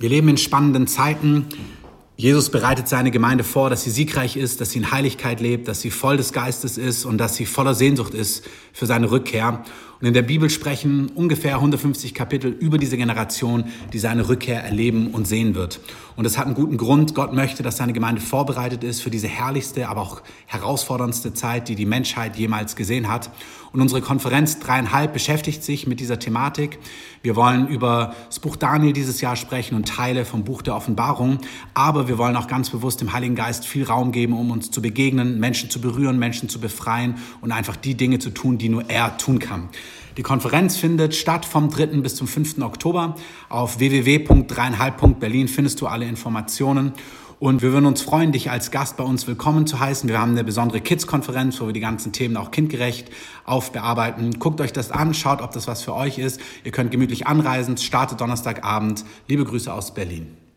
Wir leben in spannenden Zeiten. Jesus bereitet seine Gemeinde vor, dass sie siegreich ist, dass sie in Heiligkeit lebt, dass sie voll des Geistes ist und dass sie voller Sehnsucht ist für seine Rückkehr. Und in der Bibel sprechen ungefähr 150 Kapitel über diese Generation, die seine Rückkehr erleben und sehen wird. Und es hat einen guten Grund. Gott möchte, dass seine Gemeinde vorbereitet ist für diese herrlichste, aber auch herausforderndste Zeit, die die Menschheit jemals gesehen hat. Und unsere Konferenz dreieinhalb beschäftigt sich mit dieser Thematik. Wir wollen über das Buch Daniel dieses Jahr sprechen und Teile vom Buch der Offenbarung. Aber wir wollen auch ganz bewusst dem Heiligen Geist viel Raum geben, um uns zu begegnen, Menschen zu berühren, Menschen zu befreien und einfach die Dinge zu tun, die nur er tun kann. Die Konferenz findet statt vom 3. bis zum 5. Oktober. Auf www.dreieinhalb.berlin findest du alle Informationen. Und wir würden uns freuen, dich als Gast bei uns willkommen zu heißen. Wir haben eine besondere Kids-Konferenz, wo wir die ganzen Themen auch kindgerecht aufbearbeiten. Guckt euch das an, schaut, ob das was für euch ist. Ihr könnt gemütlich anreisen. Startet Donnerstagabend. Liebe Grüße aus Berlin.